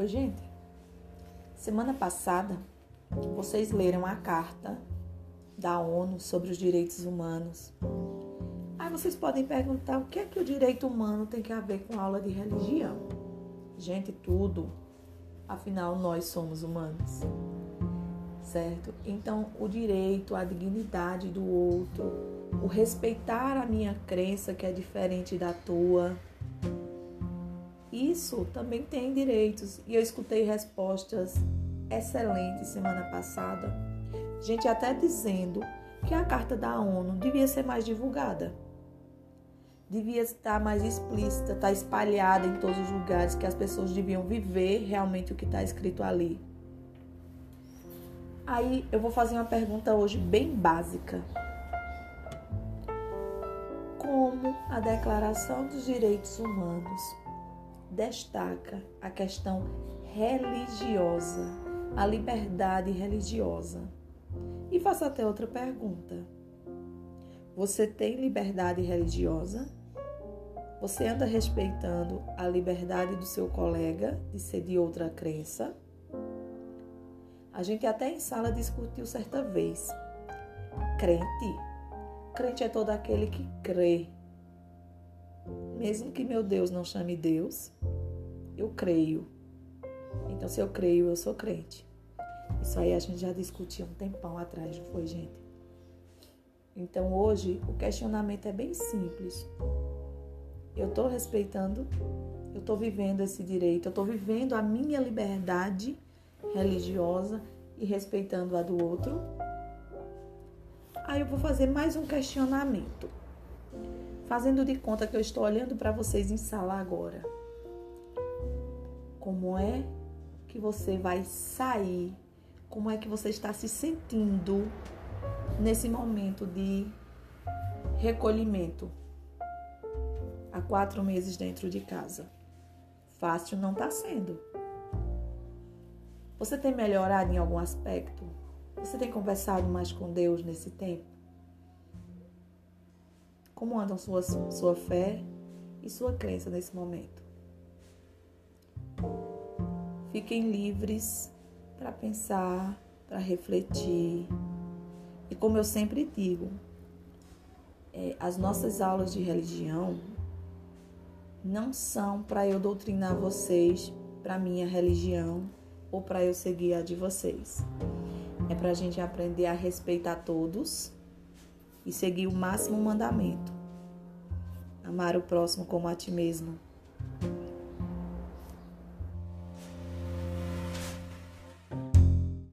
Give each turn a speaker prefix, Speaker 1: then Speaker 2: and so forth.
Speaker 1: Oi, gente. Semana passada, vocês leram a carta da ONU sobre os direitos humanos. Aí vocês podem perguntar o que é que o direito humano tem que a ver com aula de religião. Gente, tudo. Afinal, nós somos humanos. Certo? Então, o direito, a dignidade do outro, o respeitar a minha crença que é diferente da tua, isso também tem direitos. E eu escutei respostas excelentes semana passada. Gente até dizendo que a carta da ONU devia ser mais divulgada. Devia estar mais explícita, estar espalhada em todos os lugares, que as pessoas deviam viver realmente o que está escrito ali. Aí eu vou fazer uma pergunta hoje bem básica. Como a Declaração dos Direitos Humanos destaca a questão religiosa, a liberdade religiosa. E faço até outra pergunta. Você tem liberdade religiosa? Você anda respeitando a liberdade do seu colega de ser de outra crença? A gente até em sala discutiu certa vez. Crente. Crente é todo aquele que crê mesmo que meu Deus não chame Deus, eu creio. Então, se eu creio, eu sou crente. Isso aí a gente já discutiu um tempão atrás, não foi, gente? Então, hoje, o questionamento é bem simples. Eu estou respeitando, eu estou vivendo esse direito, eu estou vivendo a minha liberdade religiosa e respeitando a do outro. Aí eu vou fazer mais um questionamento fazendo de conta que eu estou olhando para vocês em sala agora. Como é que você vai sair? Como é que você está se sentindo nesse momento de recolhimento? Há quatro meses dentro de casa. Fácil não está sendo. Você tem melhorado em algum aspecto? Você tem conversado mais com Deus nesse tempo? Como andam sua, sua fé e sua crença nesse momento? Fiquem livres para pensar, para refletir. E como eu sempre digo, é, as nossas aulas de religião não são para eu doutrinar vocês para minha religião ou para eu seguir a de vocês. É para a gente aprender a respeitar todos e seguir o máximo mandamento. Amar o próximo como a ti mesmo.